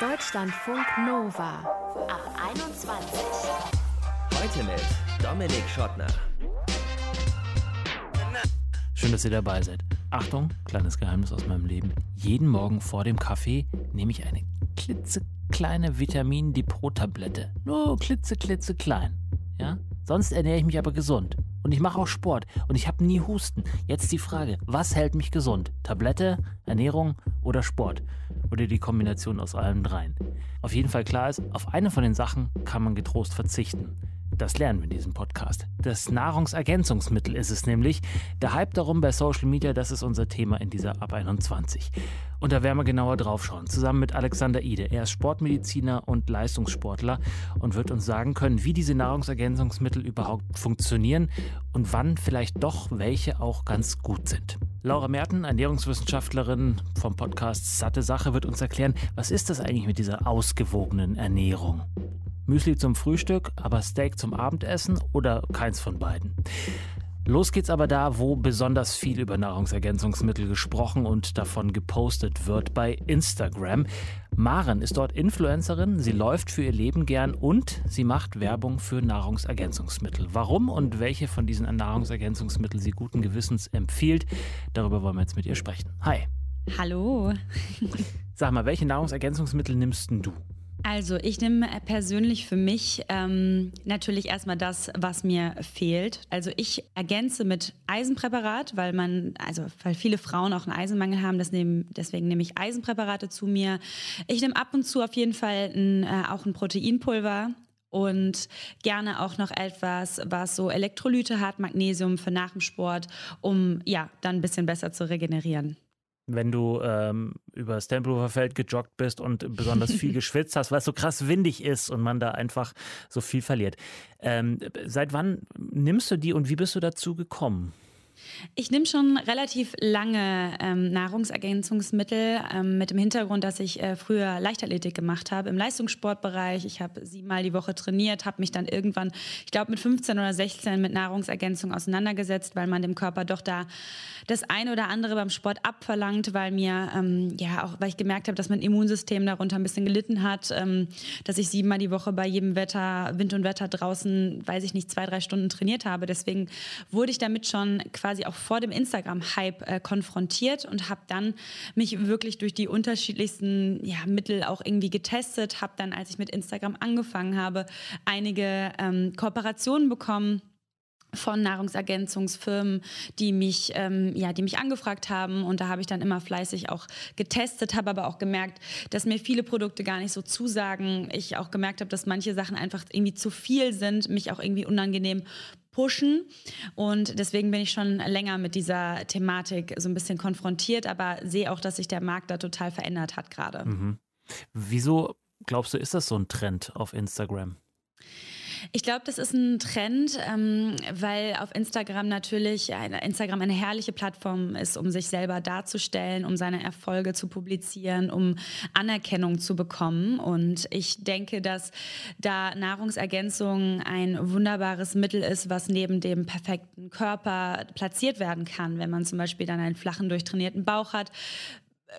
Deutschlandfunk Nova ab 21. Heute mit Dominik Schottner. Schön, dass ihr dabei seid. Achtung, kleines Geheimnis aus meinem Leben. Jeden Morgen vor dem Kaffee nehme ich eine klitzekleine Vitamin-Depot-Tablette. Nur klitzeklitzeklein. Ja? Sonst ernähre ich mich aber gesund. Und ich mache auch Sport. Und ich habe nie Husten. Jetzt die Frage, was hält mich gesund? Tablette, Ernährung oder Sport? Oder die Kombination aus allen dreien? Auf jeden Fall klar ist, auf eine von den Sachen kann man getrost verzichten. Das lernen wir in diesem Podcast. Das Nahrungsergänzungsmittel ist es nämlich. Der Hype darum bei Social Media, das ist unser Thema in dieser Ab 21. Und da werden wir genauer drauf schauen, zusammen mit Alexander Ide. Er ist Sportmediziner und Leistungssportler und wird uns sagen können, wie diese Nahrungsergänzungsmittel überhaupt funktionieren und wann vielleicht doch welche auch ganz gut sind. Laura Merten, Ernährungswissenschaftlerin vom Podcast Satte Sache, wird uns erklären, was ist das eigentlich mit dieser ausgewogenen Ernährung? Müsli zum Frühstück, aber Steak zum Abendessen oder keins von beiden. Los geht's aber da, wo besonders viel über Nahrungsergänzungsmittel gesprochen und davon gepostet wird, bei Instagram. Maren ist dort Influencerin, sie läuft für ihr Leben gern und sie macht Werbung für Nahrungsergänzungsmittel. Warum und welche von diesen Nahrungsergänzungsmitteln sie guten Gewissens empfiehlt, darüber wollen wir jetzt mit ihr sprechen. Hi. Hallo. Sag mal, welche Nahrungsergänzungsmittel nimmst du? Also ich nehme persönlich für mich ähm, natürlich erstmal das, was mir fehlt. Also ich ergänze mit Eisenpräparat, weil man, also weil viele Frauen auch einen Eisenmangel haben, nehm, deswegen nehme ich Eisenpräparate zu mir. Ich nehme ab und zu auf jeden Fall ein, äh, auch ein Proteinpulver, und gerne auch noch etwas, was so Elektrolyte hat, Magnesium für nach dem Sport, um ja dann ein bisschen besser zu regenerieren wenn du ähm, über das Tempelhofer Feld gejoggt bist und besonders viel geschwitzt hast, weil es so krass windig ist und man da einfach so viel verliert. Ähm, seit wann nimmst du die und wie bist du dazu gekommen? Ich nehme schon relativ lange ähm, Nahrungsergänzungsmittel ähm, mit dem Hintergrund, dass ich äh, früher Leichtathletik gemacht habe im Leistungssportbereich. Ich habe siebenmal die Woche trainiert, habe mich dann irgendwann, ich glaube mit 15 oder 16 mit Nahrungsergänzung auseinandergesetzt, weil man dem Körper doch da das eine oder andere beim Sport abverlangt, weil mir ähm, ja auch, weil ich gemerkt habe, dass mein Immunsystem darunter ein bisschen gelitten hat, ähm, dass ich siebenmal die Woche bei jedem Wetter, Wind und Wetter draußen, weiß ich nicht, zwei drei Stunden trainiert habe. Deswegen wurde ich damit schon quasi auch vor dem Instagram-Hype äh, konfrontiert und habe dann mich wirklich durch die unterschiedlichsten ja, Mittel auch irgendwie getestet, habe dann, als ich mit Instagram angefangen habe, einige ähm, Kooperationen bekommen von Nahrungsergänzungsfirmen, die mich, ähm, ja, die mich angefragt haben. Und da habe ich dann immer fleißig auch getestet, habe aber auch gemerkt, dass mir viele Produkte gar nicht so zusagen. Ich auch gemerkt habe, dass manche Sachen einfach irgendwie zu viel sind, mich auch irgendwie unangenehm pushen. Und deswegen bin ich schon länger mit dieser Thematik so ein bisschen konfrontiert, aber sehe auch, dass sich der Markt da total verändert hat gerade. Mhm. Wieso glaubst du, ist das so ein Trend auf Instagram? Ich glaube, das ist ein Trend, ähm, weil auf Instagram natürlich eine, Instagram eine herrliche Plattform ist, um sich selber darzustellen, um seine Erfolge zu publizieren, um Anerkennung zu bekommen. Und ich denke, dass da Nahrungsergänzung ein wunderbares Mittel ist, was neben dem perfekten Körper platziert werden kann. Wenn man zum Beispiel dann einen flachen, durchtrainierten Bauch hat,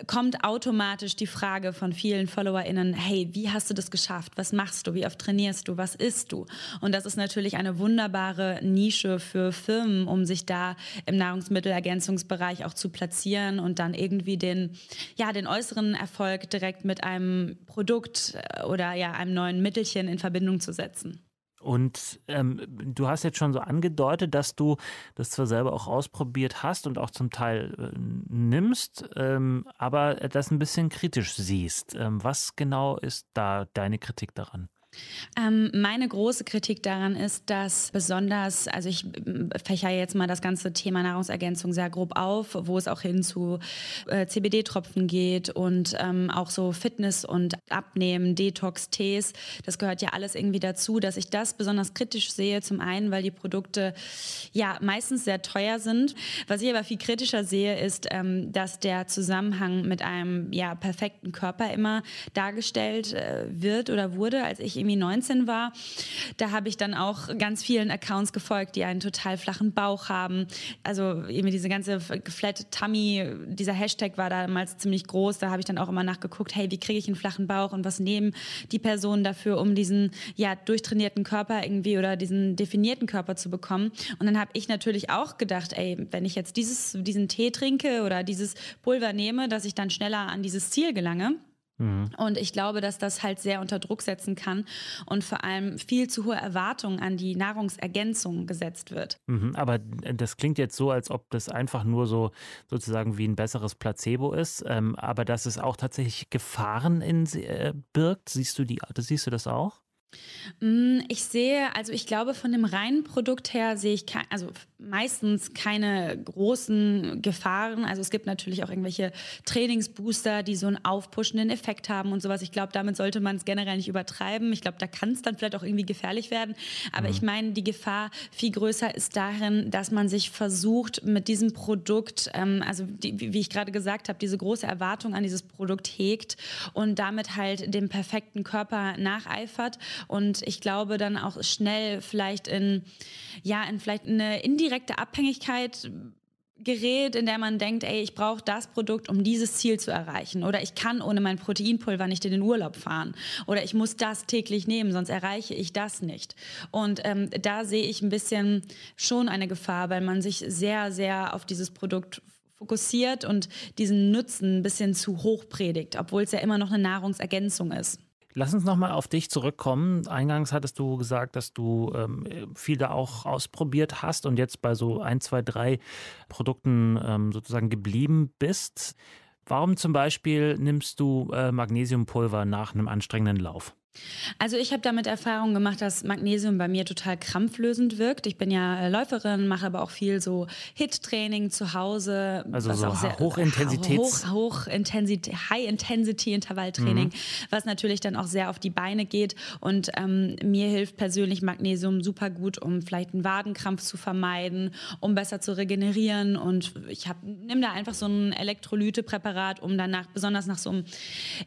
kommt automatisch die Frage von vielen FollowerInnen, hey, wie hast du das geschafft? Was machst du? Wie oft trainierst du? Was isst du? Und das ist natürlich eine wunderbare Nische für Firmen, um sich da im Nahrungsmittelergänzungsbereich auch zu platzieren und dann irgendwie den, ja, den äußeren Erfolg direkt mit einem Produkt äh, oder ja, einem neuen Mittelchen in Verbindung zu setzen. Und ähm, du hast jetzt schon so angedeutet, dass du das zwar selber auch ausprobiert hast und auch zum Teil äh, nimmst, ähm, aber das ein bisschen kritisch siehst. Ähm, was genau ist da deine Kritik daran? Ähm, meine große Kritik daran ist, dass besonders, also ich ähm, fächer jetzt mal das ganze Thema Nahrungsergänzung sehr grob auf, wo es auch hin zu äh, CBD-Tropfen geht und ähm, auch so Fitness und Abnehmen, Detox-Tees. Das gehört ja alles irgendwie dazu, dass ich das besonders kritisch sehe. Zum einen, weil die Produkte ja meistens sehr teuer sind. Was ich aber viel kritischer sehe, ist, ähm, dass der Zusammenhang mit einem ja perfekten Körper immer dargestellt äh, wird oder wurde. Als ich irgendwie 19 war. Da habe ich dann auch ganz vielen Accounts gefolgt, die einen total flachen Bauch haben. Also irgendwie diese ganze Flat Tummy, dieser Hashtag war damals ziemlich groß. Da habe ich dann auch immer nachgeguckt, hey, wie kriege ich einen flachen Bauch und was nehmen die Personen dafür, um diesen ja durchtrainierten Körper irgendwie oder diesen definierten Körper zu bekommen. Und dann habe ich natürlich auch gedacht, ey, wenn ich jetzt dieses, diesen Tee trinke oder dieses Pulver nehme, dass ich dann schneller an dieses Ziel gelange. Mhm. Und ich glaube, dass das halt sehr unter Druck setzen kann und vor allem viel zu hohe Erwartungen an die Nahrungsergänzung gesetzt wird. Mhm, aber das klingt jetzt so, als ob das einfach nur so sozusagen wie ein besseres Placebo ist, ähm, aber dass es auch tatsächlich Gefahren in äh, birgt. Siehst du die, siehst du das auch? Mm, ich sehe, also ich glaube, von dem reinen Produkt her sehe ich ke also meistens keine großen Gefahren. Also es gibt natürlich auch irgendwelche Trainingsbooster, die so einen aufpushenden Effekt haben und sowas. Ich glaube, damit sollte man es generell nicht übertreiben. Ich glaube, da kann es dann vielleicht auch irgendwie gefährlich werden. Aber mhm. ich meine, die Gefahr viel größer ist darin, dass man sich versucht, mit diesem Produkt, ähm, also die, wie ich gerade gesagt habe, diese große Erwartung an dieses Produkt hegt und damit halt dem perfekten Körper nacheifert und ich glaube dann auch schnell vielleicht in, ja, in vielleicht eine indirekte Abhängigkeit gerät, in der man denkt, ey, ich brauche das Produkt, um dieses Ziel zu erreichen. Oder ich kann ohne mein Proteinpulver nicht in den Urlaub fahren. Oder ich muss das täglich nehmen, sonst erreiche ich das nicht. Und ähm, da sehe ich ein bisschen schon eine Gefahr, weil man sich sehr, sehr auf dieses Produkt fokussiert und diesen Nutzen ein bisschen zu hoch predigt, obwohl es ja immer noch eine Nahrungsergänzung ist. Lass uns nochmal auf dich zurückkommen. Eingangs hattest du gesagt, dass du ähm, viel da auch ausprobiert hast und jetzt bei so ein, zwei, drei Produkten ähm, sozusagen geblieben bist. Warum zum Beispiel nimmst du äh, Magnesiumpulver nach einem anstrengenden Lauf? Also ich habe damit Erfahrung gemacht, dass Magnesium bei mir total krampflösend wirkt. Ich bin ja Läuferin, mache aber auch viel so Hit-Training zu Hause. Also so Hochintensität. Hoch, Hochintensität, High-Intensity-Intervalltraining, mhm. was natürlich dann auch sehr auf die Beine geht. Und ähm, mir hilft persönlich Magnesium super gut, um vielleicht einen Wadenkrampf zu vermeiden, um besser zu regenerieren. Und ich nehme da einfach so ein Elektrolytepräparat, um danach, besonders nach so einem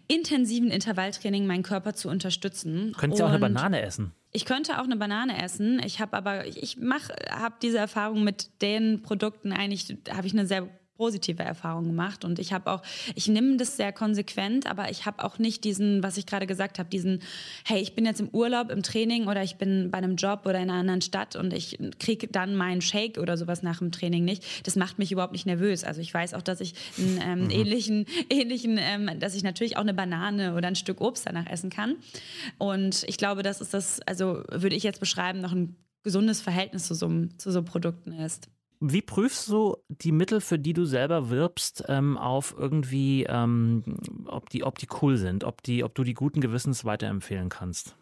intensiven Intervalltraining, meinen Körper zu unterstützen unterstützen. Könntest du auch eine Banane essen? Ich könnte auch eine Banane essen. Ich habe aber, ich mache, habe diese Erfahrung mit den Produkten eigentlich, habe ich eine sehr positive Erfahrungen gemacht und ich habe auch, ich nehme das sehr konsequent, aber ich habe auch nicht diesen, was ich gerade gesagt habe, diesen, hey, ich bin jetzt im Urlaub, im Training oder ich bin bei einem Job oder in einer anderen Stadt und ich kriege dann meinen Shake oder sowas nach dem Training nicht. Das macht mich überhaupt nicht nervös. Also ich weiß auch, dass ich einen ähm, mhm. ähnlichen, ähnlichen, ähm, dass ich natürlich auch eine Banane oder ein Stück Obst danach essen kann. Und ich glaube, das ist das, also würde ich jetzt beschreiben, noch ein gesundes Verhältnis zu so, zu so Produkten ist. Wie prüfst du die Mittel, für die du selber wirbst, ähm, auf irgendwie, ähm, ob, die, ob die cool sind, ob, die, ob du die guten Gewissens weiterempfehlen kannst?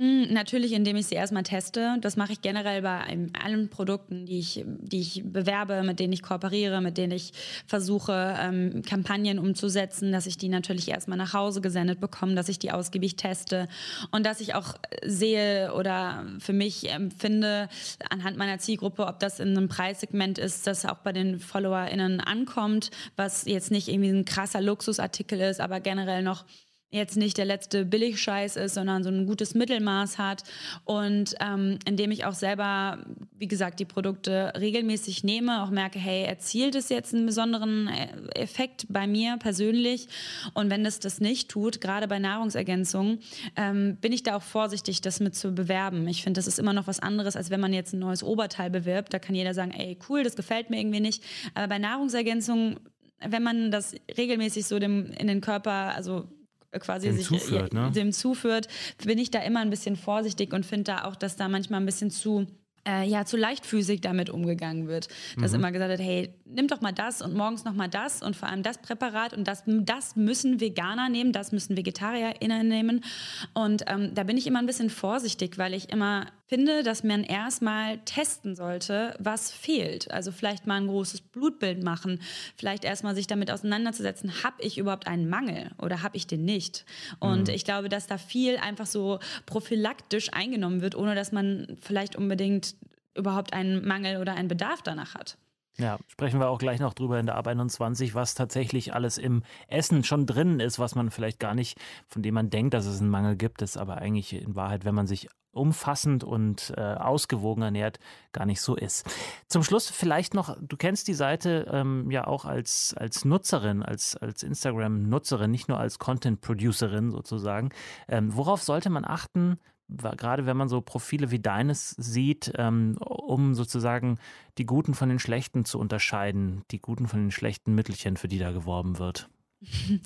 Hm, natürlich, indem ich sie erstmal teste. Das mache ich generell bei allen Produkten, die ich, die ich bewerbe, mit denen ich kooperiere, mit denen ich versuche, ähm, Kampagnen umzusetzen, dass ich die natürlich erstmal nach Hause gesendet bekomme, dass ich die ausgiebig teste und dass ich auch sehe oder für mich empfinde anhand meiner Zielgruppe, ob das in einem Preissegment ist, das auch bei den FollowerInnen ankommt, was jetzt nicht irgendwie ein krasser Luxusartikel ist, aber generell noch jetzt nicht der letzte Billigscheiß ist, sondern so ein gutes Mittelmaß hat und ähm, indem ich auch selber, wie gesagt, die Produkte regelmäßig nehme, auch merke, hey, erzielt es jetzt einen besonderen äh, Effekt bei mir persönlich und wenn es das nicht tut, gerade bei Nahrungsergänzungen, ähm, bin ich da auch vorsichtig, das mit zu bewerben. Ich finde, das ist immer noch was anderes, als wenn man jetzt ein neues Oberteil bewirbt. Da kann jeder sagen, ey, cool, das gefällt mir irgendwie nicht. Aber bei Nahrungsergänzungen wenn man das regelmäßig so dem, in den Körper, also quasi dem sich zuführt, ne? dem zuführt, bin ich da immer ein bisschen vorsichtig und finde da auch, dass da manchmal ein bisschen zu äh, ja, zu leichtfüßig damit umgegangen wird. Dass mhm. immer gesagt wird, hey, nimm doch mal das und morgens noch mal das und vor allem das Präparat und das, das müssen Veganer nehmen, das müssen VegetarierInnen nehmen. Und ähm, da bin ich immer ein bisschen vorsichtig, weil ich immer finde, dass man erstmal testen sollte, was fehlt. Also vielleicht mal ein großes Blutbild machen, vielleicht erstmal sich damit auseinanderzusetzen, habe ich überhaupt einen Mangel oder habe ich den nicht? Und mhm. ich glaube, dass da viel einfach so prophylaktisch eingenommen wird, ohne dass man vielleicht unbedingt überhaupt einen Mangel oder einen Bedarf danach hat. Ja, sprechen wir auch gleich noch drüber in der Ab 21, was tatsächlich alles im Essen schon drin ist, was man vielleicht gar nicht, von dem man denkt, dass es einen Mangel gibt, ist aber eigentlich in Wahrheit, wenn man sich umfassend und äh, ausgewogen ernährt, gar nicht so ist. Zum Schluss vielleicht noch, du kennst die Seite ähm, ja auch als, als Nutzerin, als, als Instagram-Nutzerin, nicht nur als Content-Producerin sozusagen. Ähm, worauf sollte man achten, gerade wenn man so Profile wie deines sieht, ähm, um sozusagen die Guten von den Schlechten zu unterscheiden, die Guten von den schlechten Mittelchen, für die da geworben wird?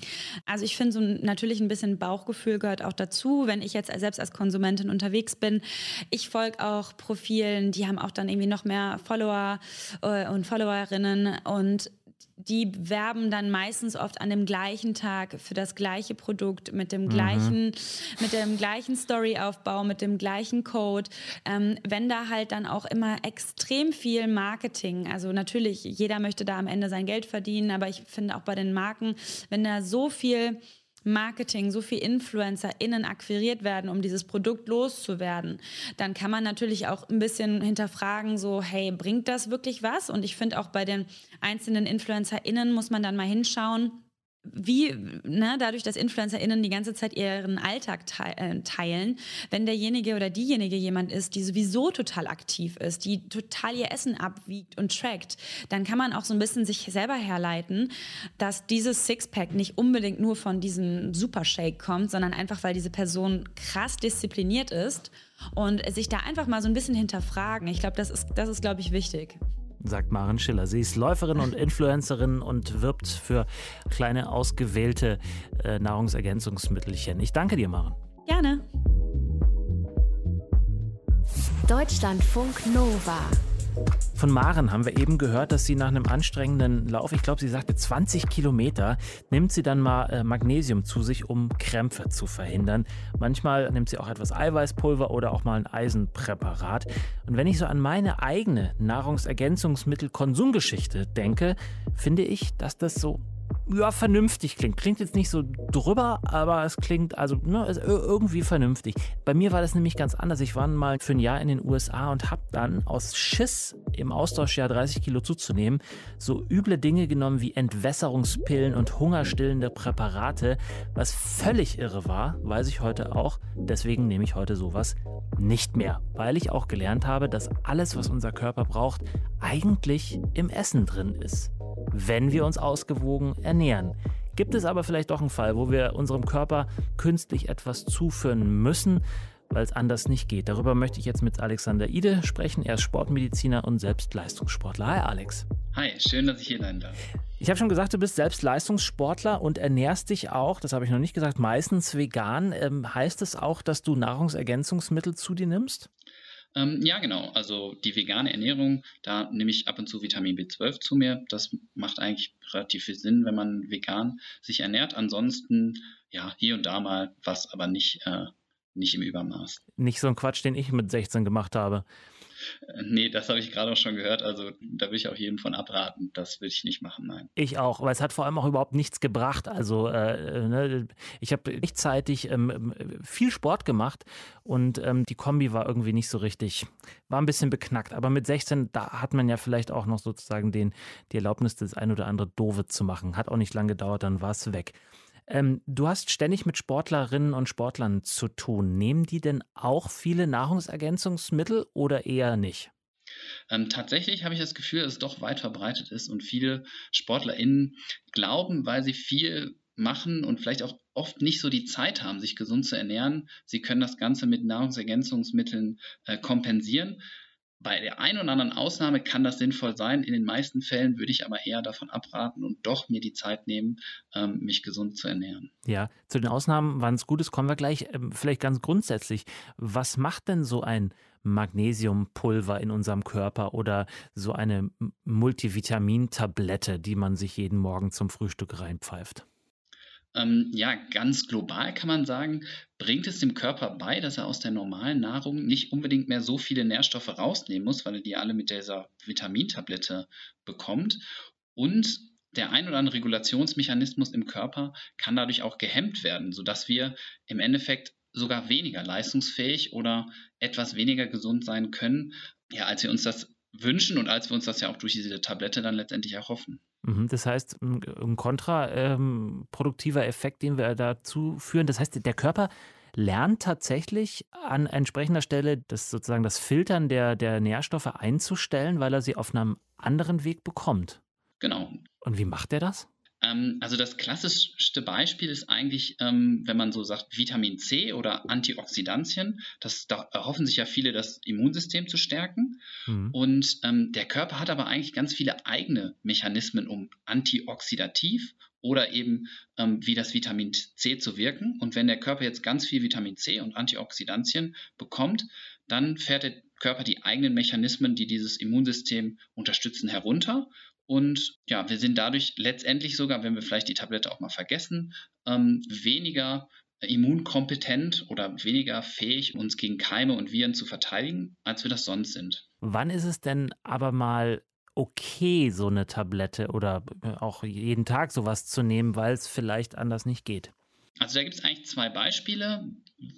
Also ich finde so natürlich ein bisschen Bauchgefühl gehört auch dazu, wenn ich jetzt selbst als Konsumentin unterwegs bin. Ich folge auch Profilen, die haben auch dann irgendwie noch mehr Follower äh, und Followerinnen und die werben dann meistens oft an dem gleichen Tag für das gleiche Produkt mit dem mhm. gleichen, mit dem gleichen Storyaufbau, mit dem gleichen Code. Ähm, wenn da halt dann auch immer extrem viel Marketing, also natürlich, jeder möchte da am Ende sein Geld verdienen, aber ich finde auch bei den Marken, wenn da so viel Marketing, so viel InfluencerInnen akquiriert werden, um dieses Produkt loszuwerden, dann kann man natürlich auch ein bisschen hinterfragen, so, hey, bringt das wirklich was? Und ich finde auch bei den einzelnen InfluencerInnen muss man dann mal hinschauen, wie, ne, dadurch, dass InfluencerInnen die ganze Zeit ihren Alltag äh, teilen, wenn derjenige oder diejenige jemand ist, die sowieso total aktiv ist, die total ihr Essen abwiegt und trackt, dann kann man auch so ein bisschen sich selber herleiten, dass dieses Sixpack nicht unbedingt nur von diesem Supershake kommt, sondern einfach, weil diese Person krass diszipliniert ist und sich da einfach mal so ein bisschen hinterfragen. Ich glaube, das ist, das ist, glaube ich, wichtig sagt Maren Schiller. Sie ist Läuferin und Influencerin und wirbt für kleine ausgewählte äh, Nahrungsergänzungsmittelchen. Ich danke dir, Maren. Gerne. Deutschlandfunk Nova. Von Maren haben wir eben gehört, dass sie nach einem anstrengenden Lauf, ich glaube, sie sagte 20 Kilometer, nimmt sie dann mal äh, Magnesium zu sich, um Krämpfe zu verhindern. Manchmal nimmt sie auch etwas Eiweißpulver oder auch mal ein Eisenpräparat. Und wenn ich so an meine eigene Nahrungsergänzungsmittelkonsumgeschichte denke, finde ich, dass das so ja, vernünftig klingt. Klingt jetzt nicht so drüber, aber es klingt also ne, irgendwie vernünftig. Bei mir war das nämlich ganz anders. Ich war mal für ein Jahr in den USA und habe dann aus Schiss im Austauschjahr 30 Kilo zuzunehmen, so üble Dinge genommen wie Entwässerungspillen und hungerstillende Präparate, was völlig irre war, weiß ich heute auch. Deswegen nehme ich heute sowas nicht mehr, weil ich auch gelernt habe, dass alles, was unser Körper braucht, eigentlich im Essen drin ist wenn wir uns ausgewogen ernähren. Gibt es aber vielleicht doch einen Fall, wo wir unserem Körper künstlich etwas zuführen müssen, weil es anders nicht geht? Darüber möchte ich jetzt mit Alexander Ide sprechen. Er ist Sportmediziner und selbst Leistungssportler. Hi Alex. Hi, schön, dass ich hier sein darf. Ich habe schon gesagt, du bist selbst Leistungssportler und ernährst dich auch, das habe ich noch nicht gesagt, meistens vegan. Ähm, heißt es auch, dass du Nahrungsergänzungsmittel zu dir nimmst? Ähm, ja, genau. Also die vegane Ernährung, da nehme ich ab und zu Vitamin B12 zu mir. Das macht eigentlich relativ viel Sinn, wenn man vegan sich ernährt. Ansonsten, ja, hier und da mal was, aber nicht, äh, nicht im Übermaß. Nicht so ein Quatsch, den ich mit 16 gemacht habe. Nee, das habe ich gerade auch schon gehört. Also da will ich auch jedem von abraten. Das will ich nicht machen, nein. Ich auch, weil es hat vor allem auch überhaupt nichts gebracht. Also äh, ne, ich habe rechtzeitig ähm, ähm, viel Sport gemacht und ähm, die Kombi war irgendwie nicht so richtig, war ein bisschen beknackt. Aber mit 16, da hat man ja vielleicht auch noch sozusagen den, die Erlaubnis, das ein oder andere Dove zu machen. Hat auch nicht lange gedauert, dann war es weg. Ähm, du hast ständig mit Sportlerinnen und Sportlern zu tun. Nehmen die denn auch viele Nahrungsergänzungsmittel oder eher nicht? Ähm, tatsächlich habe ich das Gefühl, dass es doch weit verbreitet ist und viele SportlerInnen glauben, weil sie viel machen und vielleicht auch oft nicht so die Zeit haben, sich gesund zu ernähren. Sie können das Ganze mit Nahrungsergänzungsmitteln äh, kompensieren. Bei der einen oder anderen Ausnahme kann das sinnvoll sein. In den meisten Fällen würde ich aber eher davon abraten und doch mir die Zeit nehmen, ähm, mich gesund zu ernähren. Ja, zu den Ausnahmen, wann es gut ist, kommen wir gleich. Ähm, vielleicht ganz grundsätzlich, was macht denn so ein Magnesiumpulver in unserem Körper oder so eine Multivitamintablette, die man sich jeden Morgen zum Frühstück reinpfeift? Ähm, ja, ganz global kann man sagen, bringt es dem Körper bei, dass er aus der normalen Nahrung nicht unbedingt mehr so viele Nährstoffe rausnehmen muss, weil er die alle mit dieser Vitamintablette bekommt. Und der ein oder andere Regulationsmechanismus im Körper kann dadurch auch gehemmt werden, sodass wir im Endeffekt sogar weniger leistungsfähig oder etwas weniger gesund sein können, ja, als wir uns das wünschen und als wir uns das ja auch durch diese Tablette dann letztendlich erhoffen. Mhm, das heißt, ein kontraproduktiver ähm, Effekt, den wir dazu führen. Das heißt, der Körper lernt tatsächlich an entsprechender Stelle das sozusagen das Filtern der, der Nährstoffe einzustellen, weil er sie auf einem anderen Weg bekommt. Genau. Und wie macht er das? Ähm, also das klassischste Beispiel ist eigentlich, ähm, wenn man so sagt, Vitamin C oder Antioxidantien. Das, da erhoffen sich ja viele, das Immunsystem zu stärken. Mhm. Und ähm, der Körper hat aber eigentlich ganz viele eigene Mechanismen, um antioxidativ oder eben ähm, wie das Vitamin C zu wirken. Und wenn der Körper jetzt ganz viel Vitamin C und Antioxidantien bekommt, dann fährt der Körper die eigenen Mechanismen, die dieses Immunsystem unterstützen, herunter. Und ja, wir sind dadurch letztendlich sogar, wenn wir vielleicht die Tablette auch mal vergessen, ähm, weniger immunkompetent oder weniger fähig, uns gegen Keime und Viren zu verteidigen, als wir das sonst sind. Wann ist es denn aber mal okay, so eine Tablette oder äh, auch jeden Tag sowas zu nehmen, weil es vielleicht anders nicht geht? Also da gibt es eigentlich zwei Beispiele,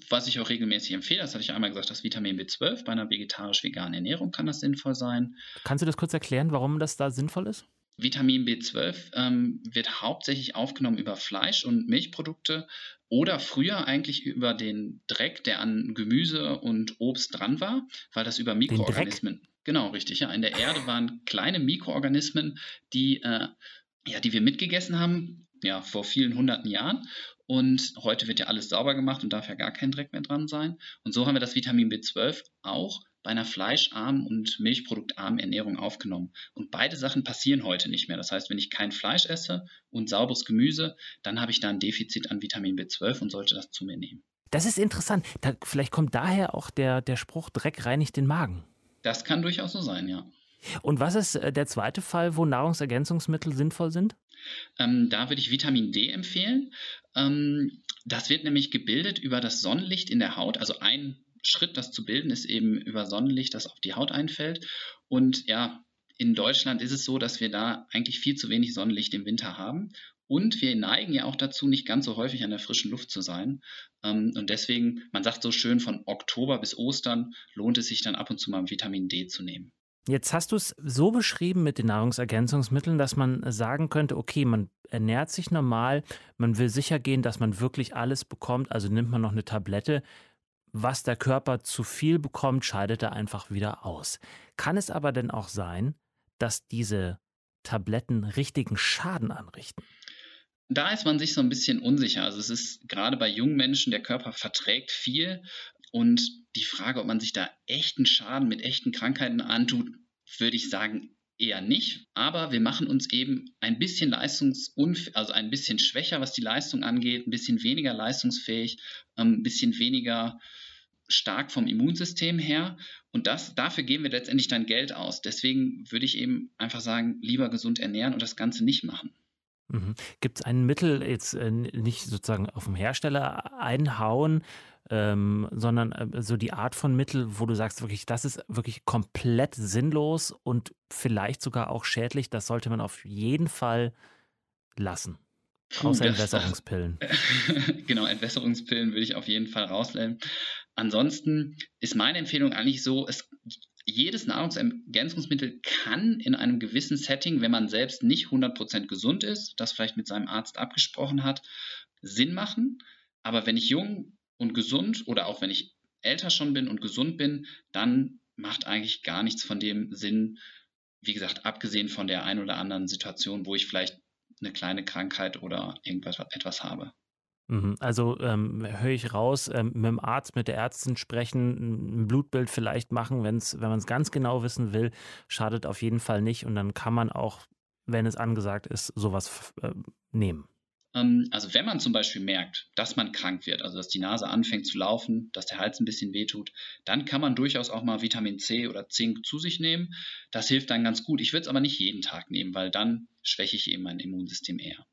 was ich auch regelmäßig empfehle. Das hatte ich einmal gesagt, das Vitamin B12 bei einer vegetarisch-veganen Ernährung kann das sinnvoll sein. Kannst du das kurz erklären, warum das da sinnvoll ist? Vitamin B12 ähm, wird hauptsächlich aufgenommen über Fleisch und Milchprodukte oder früher eigentlich über den Dreck, der an Gemüse und Obst dran war, weil das über Mikroorganismen. Genau, richtig. Ja, in der Erde waren kleine Mikroorganismen, die, äh, ja, die wir mitgegessen haben, ja, vor vielen hunderten Jahren. Und heute wird ja alles sauber gemacht und darf ja gar kein Dreck mehr dran sein. Und so haben wir das Vitamin B12 auch bei einer fleischarmen und milchproduktarmen Ernährung aufgenommen. Und beide Sachen passieren heute nicht mehr. Das heißt, wenn ich kein Fleisch esse und sauberes Gemüse, dann habe ich da ein Defizit an Vitamin B12 und sollte das zu mir nehmen. Das ist interessant. Da, vielleicht kommt daher auch der, der Spruch, Dreck reinigt den Magen. Das kann durchaus so sein, ja. Und was ist äh, der zweite Fall, wo Nahrungsergänzungsmittel sinnvoll sind? Ähm, da würde ich Vitamin D empfehlen. Ähm, das wird nämlich gebildet über das Sonnenlicht in der Haut. Also ein Schritt, das zu bilden, ist eben über Sonnenlicht, das auf die Haut einfällt. Und ja, in Deutschland ist es so, dass wir da eigentlich viel zu wenig Sonnenlicht im Winter haben. Und wir neigen ja auch dazu, nicht ganz so häufig an der frischen Luft zu sein. Ähm, und deswegen, man sagt so schön, von Oktober bis Ostern lohnt es sich dann ab und zu mal Vitamin D zu nehmen. Jetzt hast du es so beschrieben mit den Nahrungsergänzungsmitteln, dass man sagen könnte, okay, man ernährt sich normal, man will sicher gehen, dass man wirklich alles bekommt, also nimmt man noch eine Tablette. Was der Körper zu viel bekommt, scheidet er einfach wieder aus. Kann es aber denn auch sein, dass diese Tabletten richtigen Schaden anrichten? Da ist man sich so ein bisschen unsicher. Also es ist gerade bei jungen Menschen, der Körper verträgt viel und die Frage, ob man sich da echten Schaden mit echten Krankheiten antut, würde ich sagen, eher nicht. Aber wir machen uns eben ein bisschen leistungsunfähig, also ein bisschen schwächer, was die Leistung angeht, ein bisschen weniger leistungsfähig, ähm, ein bisschen weniger stark vom Immunsystem her. Und das, dafür geben wir letztendlich dann Geld aus. Deswegen würde ich eben einfach sagen, lieber gesund ernähren und das Ganze nicht machen. Mhm. Gibt es ein Mittel, jetzt äh, nicht sozusagen auf dem Hersteller einhauen, ähm, sondern äh, so die Art von Mittel, wo du sagst, wirklich, das ist wirklich komplett sinnlos und vielleicht sogar auch schädlich, das sollte man auf jeden Fall lassen. Puh, Außer Entwässerungspillen. genau, Entwässerungspillen würde ich auf jeden Fall rausnehmen. Ansonsten ist meine Empfehlung eigentlich so, es jedes Nahrungsergänzungsmittel kann in einem gewissen Setting, wenn man selbst nicht 100% gesund ist, das vielleicht mit seinem Arzt abgesprochen hat, Sinn machen. Aber wenn ich jung und gesund oder auch wenn ich älter schon bin und gesund bin, dann macht eigentlich gar nichts von dem Sinn. Wie gesagt, abgesehen von der ein oder anderen Situation, wo ich vielleicht eine kleine Krankheit oder irgendwas etwas habe. Mhm. Also ähm, höre ich raus, ähm, mit dem Arzt, mit der Ärztin sprechen, ein Blutbild vielleicht machen, wenn's, wenn man es ganz genau wissen will, schadet auf jeden Fall nicht und dann kann man auch, wenn es angesagt ist, sowas äh, nehmen. Ähm, also wenn man zum Beispiel merkt, dass man krank wird, also dass die Nase anfängt zu laufen, dass der Hals ein bisschen wehtut, dann kann man durchaus auch mal Vitamin C oder Zink zu sich nehmen. Das hilft dann ganz gut. Ich würde es aber nicht jeden Tag nehmen, weil dann schwäche ich eben mein Immunsystem eher.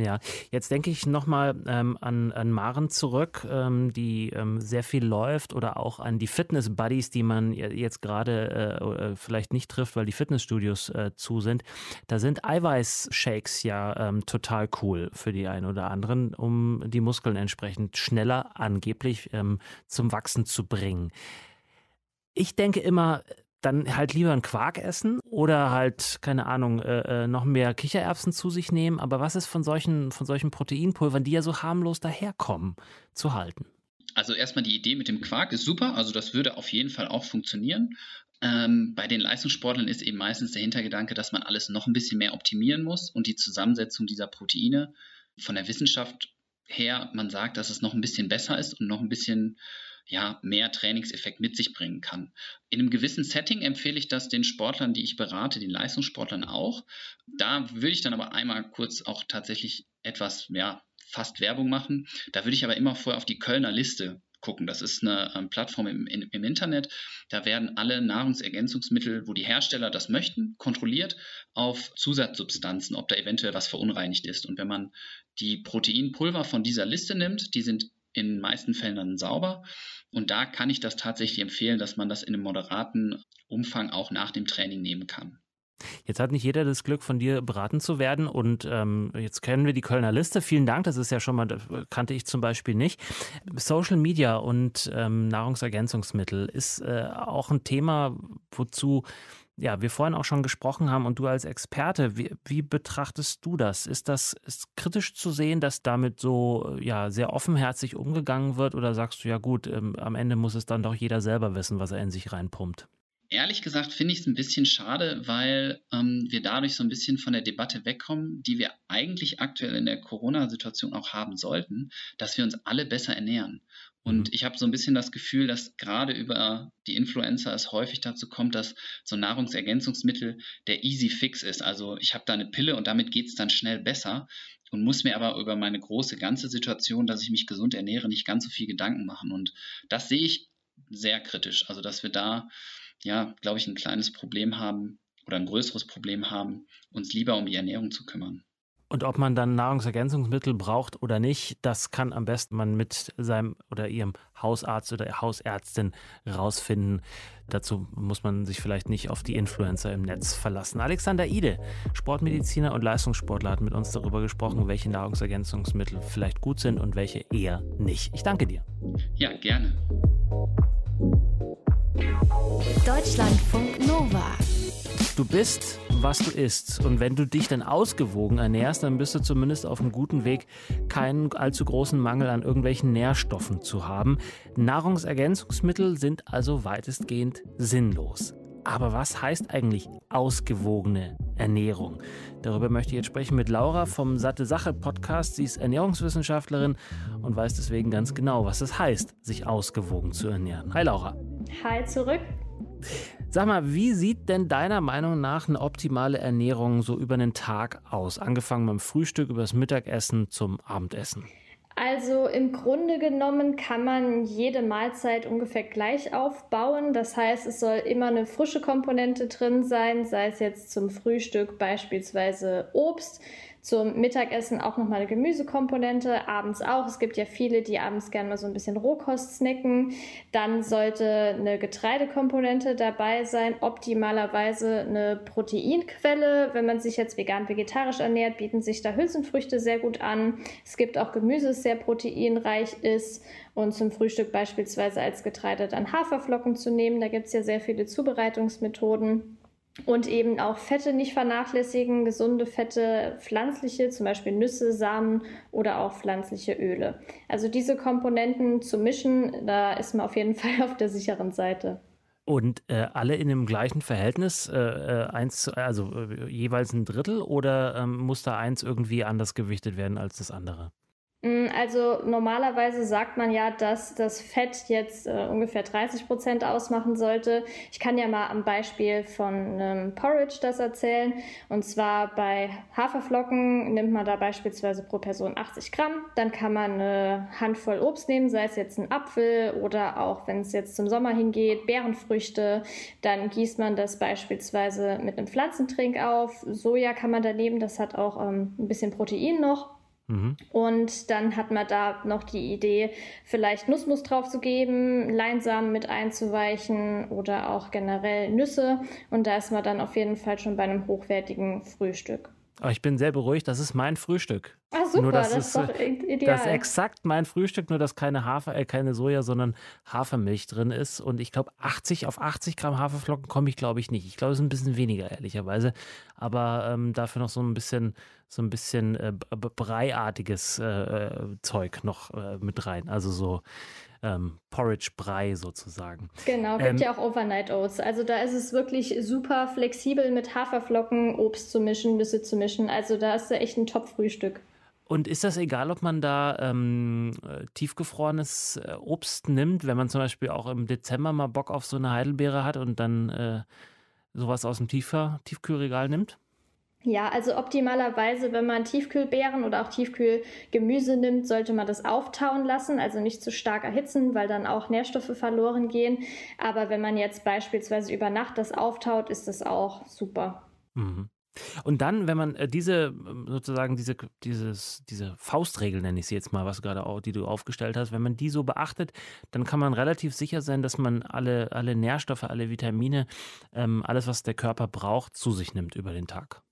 Ja, jetzt denke ich nochmal ähm, an, an Maren zurück, ähm, die ähm, sehr viel läuft oder auch an die Fitness-Buddies, die man jetzt gerade äh, äh, vielleicht nicht trifft, weil die Fitnessstudios äh, zu sind. Da sind Eiweiß-Shakes ja ähm, total cool für die einen oder anderen, um die Muskeln entsprechend schneller angeblich ähm, zum Wachsen zu bringen. Ich denke immer, dann halt lieber einen Quark essen oder halt, keine Ahnung, äh, äh, noch mehr Kichererbsen zu sich nehmen. Aber was ist von solchen, von solchen Proteinpulvern, die ja so harmlos daherkommen, zu halten? Also erstmal die Idee mit dem Quark ist super, also das würde auf jeden Fall auch funktionieren. Ähm, bei den Leistungssportlern ist eben meistens der Hintergedanke, dass man alles noch ein bisschen mehr optimieren muss und die Zusammensetzung dieser Proteine von der Wissenschaft her, man sagt, dass es noch ein bisschen besser ist und noch ein bisschen ja, mehr Trainingseffekt mit sich bringen kann. In einem gewissen Setting empfehle ich das den Sportlern, die ich berate, den Leistungssportlern auch. Da würde ich dann aber einmal kurz auch tatsächlich etwas, ja, fast Werbung machen. Da würde ich aber immer vorher auf die Kölner Liste gucken. Das ist eine ähm, Plattform im, in, im Internet. Da werden alle Nahrungsergänzungsmittel, wo die Hersteller das möchten, kontrolliert auf Zusatzsubstanzen, ob da eventuell was verunreinigt ist. Und wenn man die Proteinpulver von dieser Liste nimmt, die sind in den meisten Fällen dann sauber. Und da kann ich das tatsächlich empfehlen, dass man das in einem moderaten Umfang auch nach dem Training nehmen kann. Jetzt hat nicht jeder das Glück, von dir beraten zu werden. Und ähm, jetzt kennen wir die Kölner Liste. Vielen Dank. Das ist ja schon mal, kannte ich zum Beispiel nicht. Social Media und ähm, Nahrungsergänzungsmittel ist äh, auch ein Thema, wozu ja, wir vorhin auch schon gesprochen haben und du als Experte, wie, wie betrachtest du das? Ist das ist kritisch zu sehen, dass damit so ja, sehr offenherzig umgegangen wird oder sagst du, ja gut, ähm, am Ende muss es dann doch jeder selber wissen, was er in sich reinpumpt? Ehrlich gesagt finde ich es ein bisschen schade, weil ähm, wir dadurch so ein bisschen von der Debatte wegkommen, die wir eigentlich aktuell in der Corona-Situation auch haben sollten, dass wir uns alle besser ernähren. Und mhm. ich habe so ein bisschen das Gefühl, dass gerade über die Influencer es häufig dazu kommt, dass so Nahrungsergänzungsmittel der Easy Fix ist. Also ich habe da eine Pille und damit geht es dann schnell besser und muss mir aber über meine große ganze Situation, dass ich mich gesund ernähre, nicht ganz so viel Gedanken machen. Und das sehe ich sehr kritisch. Also dass wir da, ja, glaube ich, ein kleines Problem haben oder ein größeres Problem haben, uns lieber um die Ernährung zu kümmern. Und ob man dann Nahrungsergänzungsmittel braucht oder nicht, das kann am besten man mit seinem oder ihrem Hausarzt oder Hausärztin rausfinden. Dazu muss man sich vielleicht nicht auf die Influencer im Netz verlassen. Alexander Ide, Sportmediziner und Leistungssportler, hat mit uns darüber gesprochen, welche Nahrungsergänzungsmittel vielleicht gut sind und welche eher nicht. Ich danke dir. Ja, gerne. Deutschlandfunk Nova. Du bist, was du isst. Und wenn du dich dann ausgewogen ernährst, dann bist du zumindest auf einem guten Weg, keinen allzu großen Mangel an irgendwelchen Nährstoffen zu haben. Nahrungsergänzungsmittel sind also weitestgehend sinnlos. Aber was heißt eigentlich ausgewogene Ernährung? Darüber möchte ich jetzt sprechen mit Laura vom Satte Sache Podcast. Sie ist Ernährungswissenschaftlerin und weiß deswegen ganz genau, was es heißt, sich ausgewogen zu ernähren. Hi Laura. Hi zurück. Sag mal, wie sieht denn deiner Meinung nach eine optimale Ernährung so über einen Tag aus? Angefangen beim Frühstück, über das Mittagessen zum Abendessen. Also im Grunde genommen kann man jede Mahlzeit ungefähr gleich aufbauen. Das heißt, es soll immer eine frische Komponente drin sein, sei es jetzt zum Frühstück beispielsweise Obst zum Mittagessen auch nochmal eine Gemüsekomponente, abends auch. Es gibt ja viele, die abends gerne mal so ein bisschen Rohkost snacken. Dann sollte eine Getreidekomponente dabei sein, optimalerweise eine Proteinquelle. Wenn man sich jetzt vegan-vegetarisch ernährt, bieten sich da Hülsenfrüchte sehr gut an. Es gibt auch Gemüse, das sehr proteinreich ist und zum Frühstück beispielsweise als Getreide dann Haferflocken zu nehmen. Da gibt es ja sehr viele Zubereitungsmethoden. Und eben auch Fette nicht vernachlässigen, gesunde Fette, pflanzliche, zum Beispiel Nüsse, Samen oder auch pflanzliche Öle. Also diese Komponenten zu mischen, da ist man auf jeden Fall auf der sicheren Seite. Und äh, alle in dem gleichen Verhältnis, äh, äh eins, also äh, jeweils ein Drittel oder ähm, muss da eins irgendwie anders gewichtet werden als das andere? Mm, also normalerweise sagt man ja, dass das Fett jetzt äh, ungefähr 30 Prozent ausmachen sollte. Ich kann ja mal am Beispiel von einem Porridge das erzählen. Und zwar bei Haferflocken nimmt man da beispielsweise pro Person 80 Gramm. Dann kann man eine Handvoll Obst nehmen, sei es jetzt ein Apfel oder auch, wenn es jetzt zum Sommer hingeht, Beerenfrüchte. Dann gießt man das beispielsweise mit einem Pflanzentrink auf. Soja kann man da nehmen, das hat auch ähm, ein bisschen Protein noch. Mhm. Und dann hat man da noch die Idee, vielleicht Nussmus drauf zu geben, Leinsamen mit einzuweichen oder auch generell Nüsse. Und da ist man dann auf jeden Fall schon bei einem hochwertigen Frühstück. Aber ich bin sehr beruhigt, das ist mein Frühstück. Ah, super, nur, das, das ist doch äh, ideal. Das ist exakt mein Frühstück, nur dass keine Hafer, äh, keine Soja, sondern Hafermilch drin ist. Und ich glaube, 80 auf 80 Gramm Haferflocken komme ich, glaube ich, nicht. Ich glaube, es ist ein bisschen weniger, ehrlicherweise. Aber ähm, dafür noch so ein bisschen, so ein bisschen äh, breiartiges äh, äh, Zeug noch äh, mit rein. Also so ähm, Porridge-Brei sozusagen. Genau, gibt Ähm, ja auch Overnight Oats. Also da ist es wirklich super flexibel mit Haferflocken, Obst zu mischen, Nüsse zu mischen. Also da ist da echt ein Top-Frühstück. Und ist das egal, ob man da ähm, äh, tiefgefrorenes äh, Obst nimmt, wenn man zum Beispiel auch im Dezember mal Bock auf so eine Heidelbeere hat und dann äh, sowas aus dem Tiefer, Tiefkühlregal nimmt? Ja, also optimalerweise, wenn man Tiefkühlbeeren oder auch Tiefkühlgemüse nimmt, sollte man das auftauen lassen, also nicht zu stark erhitzen, weil dann auch Nährstoffe verloren gehen. Aber wenn man jetzt beispielsweise über Nacht das auftaut, ist das auch super. Mhm. Und dann, wenn man äh, diese ähm, sozusagen diese, dieses, diese Faustregel, nenne ich sie jetzt mal, was gerade auch, die du aufgestellt hast, wenn man die so beachtet, dann kann man relativ sicher sein, dass man alle, alle Nährstoffe, alle Vitamine, ähm, alles, was der Körper braucht, zu sich nimmt über den Tag.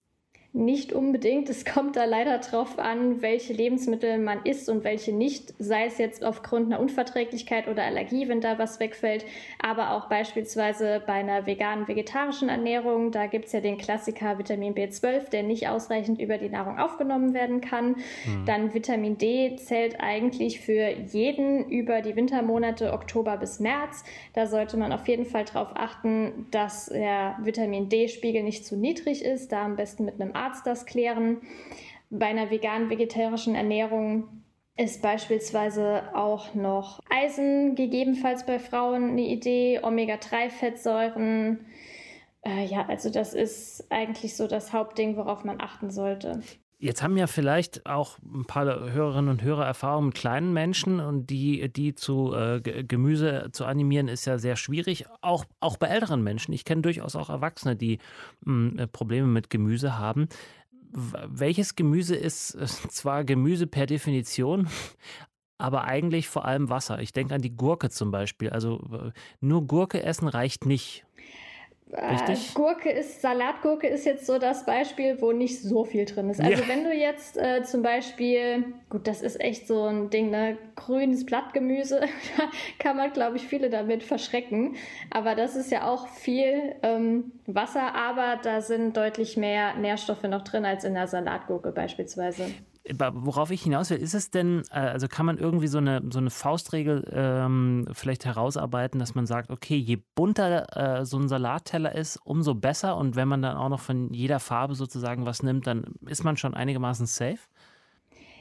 Nicht unbedingt. Es kommt da leider drauf an, welche Lebensmittel man isst und welche nicht. Sei es jetzt aufgrund einer Unverträglichkeit oder Allergie, wenn da was wegfällt. Aber auch beispielsweise bei einer veganen, vegetarischen Ernährung. Da gibt es ja den Klassiker Vitamin B12, der nicht ausreichend über die Nahrung aufgenommen werden kann. Mhm. Dann Vitamin D zählt eigentlich für jeden über die Wintermonate Oktober bis März. Da sollte man auf jeden Fall darauf achten, dass der Vitamin D-Spiegel nicht zu niedrig ist. Da am besten mit einem Arzt das klären. Bei einer veganen, vegetarischen Ernährung ist beispielsweise auch noch Eisen gegebenenfalls bei Frauen eine Idee, Omega-3-Fettsäuren. Äh, ja, also das ist eigentlich so das Hauptding, worauf man achten sollte. Jetzt haben ja vielleicht auch ein paar Hörerinnen und Hörer Erfahrung mit kleinen Menschen und die, die zu äh, Gemüse zu animieren, ist ja sehr schwierig. Auch, auch bei älteren Menschen. Ich kenne durchaus auch Erwachsene, die mh, Probleme mit Gemüse haben. Welches Gemüse ist zwar Gemüse per Definition, aber eigentlich vor allem Wasser? Ich denke an die Gurke zum Beispiel. Also nur Gurke essen reicht nicht. Richtig? Äh, Gurke ist, Salatgurke ist jetzt so das Beispiel, wo nicht so viel drin ist. Also Ja. wenn du jetzt äh, zum Beispiel, gut, das ist echt so ein Ding, ne, grünes Blattgemüse, da kann man, glaube ich, viele damit verschrecken. Aber das ist ja auch viel ähm, Wasser, aber da sind deutlich mehr Nährstoffe noch drin als in der Salatgurke beispielsweise. Worauf ich hinaus will, ist es denn, äh, also kann man irgendwie so eine, so eine Faustregel ähm, vielleicht herausarbeiten, dass man sagt, okay, je bunter äh, so ein Salatteller ist, umso besser. Und wenn man dann auch noch von jeder Farbe sozusagen was nimmt, dann ist man schon einigermaßen safe.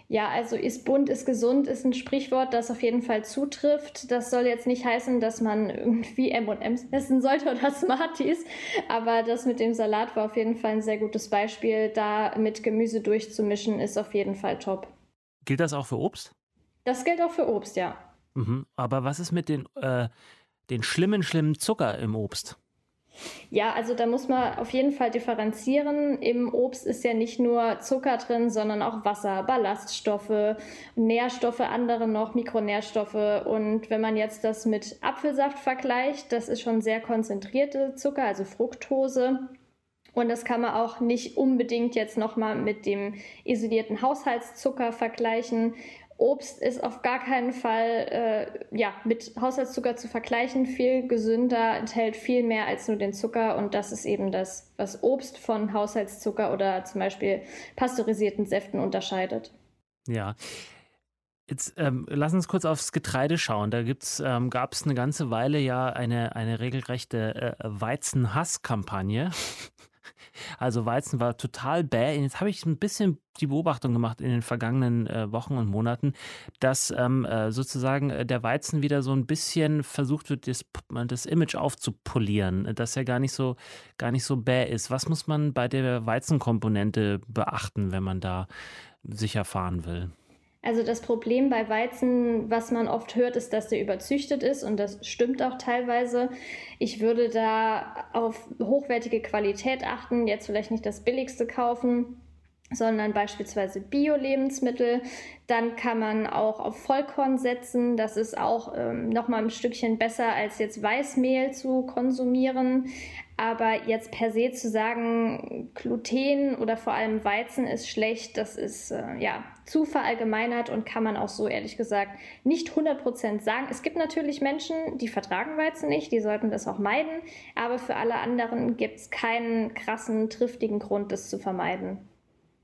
Ja, also ist bunt, ist gesund, ist ein Sprichwort, das auf jeden Fall zutrifft. Das soll jetzt nicht heißen, dass man irgendwie M&M's essen sollte oder Smarties, aber das mit dem Salat war auf jeden Fall ein sehr gutes Beispiel. Da mit Gemüse durchzumischen ist auf jeden Fall top. Gilt das auch für Obst? Das gilt auch für Obst, ja. Mhm. Aber was ist mit den, äh, den schlimmen, schlimmen Zucker im Obst? Ja, also da muss man auf jeden Fall differenzieren. Im Obst ist ja nicht nur Zucker drin, sondern auch Wasser, Ballaststoffe, Nährstoffe, andere noch, Mikronährstoffe. Und wenn man jetzt das mit Apfelsaft vergleicht, das ist schon sehr konzentrierte Zucker, also Fructose. Und das kann man auch nicht unbedingt jetzt nochmal mit dem isolierten Haushaltszucker vergleichen. Obst ist auf gar keinen Fall äh, ja, mit Haushaltszucker zu vergleichen, viel gesünder, enthält viel mehr als nur den Zucker und das ist eben das, was Obst von Haushaltszucker oder zum Beispiel pasteurisierten Säften unterscheidet. Ja. Jetzt ähm, lass uns kurz aufs Getreide schauen. Da ähm, gab es eine ganze Weile ja eine, eine regelrechte äh, Weizen-Hass-Kampagne. Also Weizen war total bäh. Jetzt habe ich ein bisschen die Beobachtung gemacht in den vergangenen äh, Wochen und Monaten, dass ähm, äh, sozusagen äh, der Weizen wieder so ein bisschen versucht wird, das, das Image aufzupolieren, dass er gar nicht so gar nicht so bäh ist. Was muss man bei der Weizenkomponente beachten, wenn man da sicher fahren will? Also das Problem bei Weizen, was man oft hört, ist, dass der überzüchtet ist und das stimmt auch teilweise. Ich würde da auf hochwertige Qualität achten, jetzt vielleicht nicht das billigste kaufen, sondern beispielsweise Bio-Lebensmittel. Dann kann man auch auf Vollkorn setzen. Das ist auch ähm, nochmal ein Stückchen besser, als jetzt Weißmehl zu konsumieren. Aber jetzt per se zu sagen, Gluten oder vor allem Weizen ist schlecht, das ist äh, ja zu verallgemeinert und kann man auch so ehrlich gesagt nicht 100% sagen. Es gibt natürlich Menschen, die vertragen Weizen nicht, die sollten das auch meiden, aber für alle anderen gibt es keinen krassen, triftigen Grund, das zu vermeiden.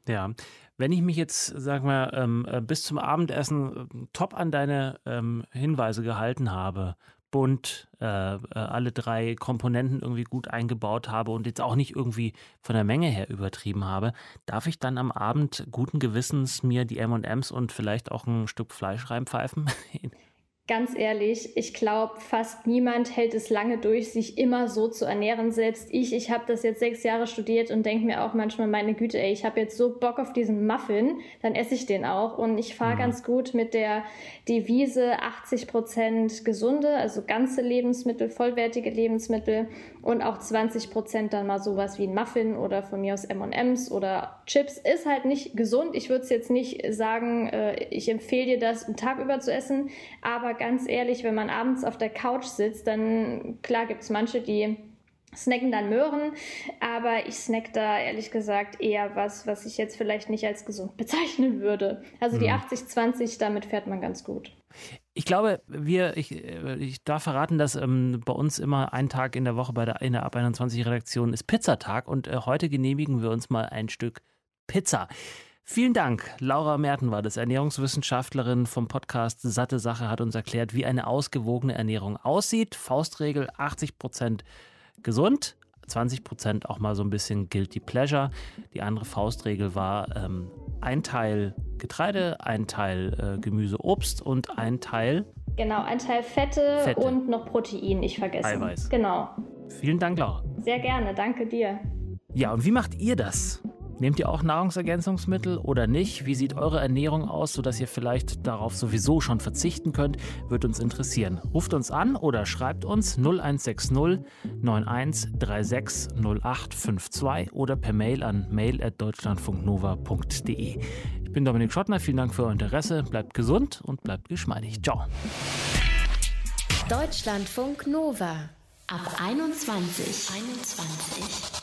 Ja, wenn ich mich jetzt, sag mal, ähm, äh, bis zum Abendessen äh, top an deine ähm, Hinweise gehalten habe, bunt, äh, äh, alle drei Komponenten irgendwie gut eingebaut habe und jetzt auch nicht irgendwie von der Menge her übertrieben habe, darf ich dann am Abend guten Gewissens mir die M&Ms und vielleicht auch ein Stück Fleisch reinpfeifen? Ganz ehrlich, ich glaube, fast niemand hält es lange durch, sich immer so zu ernähren. Selbst ich, ich habe das jetzt sechs Jahre studiert und denke mir auch manchmal, meine Güte, ey, ich habe jetzt so Bock auf diesen Muffin, dann esse ich den auch. Und ich fahre mhm. ganz gut mit der Devise 80 Prozent gesunde, also ganze Lebensmittel, vollwertige Lebensmittel und auch 20 Prozent dann mal sowas wie ein Muffin oder von mir aus M&Ms oder Chips. Ist halt nicht gesund. Ich würde es jetzt nicht sagen, äh, ich empfehle dir das einen Tag über zu essen, aber ganz ehrlich, wenn man abends auf der Couch sitzt, dann klar gibt es manche, die snacken dann Möhren, aber ich snack da ehrlich gesagt eher was, was ich jetzt vielleicht nicht als gesund bezeichnen würde. Also die 80-20, mhm. damit fährt man ganz gut. Ich glaube, wir, ich, äh, ich darf verraten, dass ähm, bei uns immer ein Tag in der Woche bei der, in der Ab 21 Redaktion ist Pizzatag und äh, heute genehmigen wir uns mal ein Stück Pizza. Vielen Dank. Laura Merten war das, Ernährungswissenschaftlerin vom Podcast Satte Sache, hat uns erklärt, wie eine ausgewogene Ernährung aussieht. Faustregel 80 Prozent gesund, 20 Prozent auch mal so ein bisschen guilty pleasure. Die andere Faustregel war ähm, ein Teil Getreide, ein Teil äh, Gemüse, Obst und ein Teil Genau, ein Teil Fette, Fette, und noch Protein, nicht vergessen. Eiweiß. Genau. Vielen Dank, Laura. Sehr gerne, danke dir. Ja, und wie macht ihr das? Nehmt ihr auch Nahrungsergänzungsmittel oder nicht? Wie sieht eure Ernährung aus, sodass ihr vielleicht darauf sowieso schon verzichten könnt? Wird uns interessieren. Ruft uns an oder schreibt uns 0160 9136 0852 oder per Mail an mail.deutschlandfunknova.de. Ich bin Dominik Schottner, vielen Dank für euer Interesse. Bleibt gesund und bleibt geschmeidig. Ciao. Deutschlandfunk Nova ab 21. 21.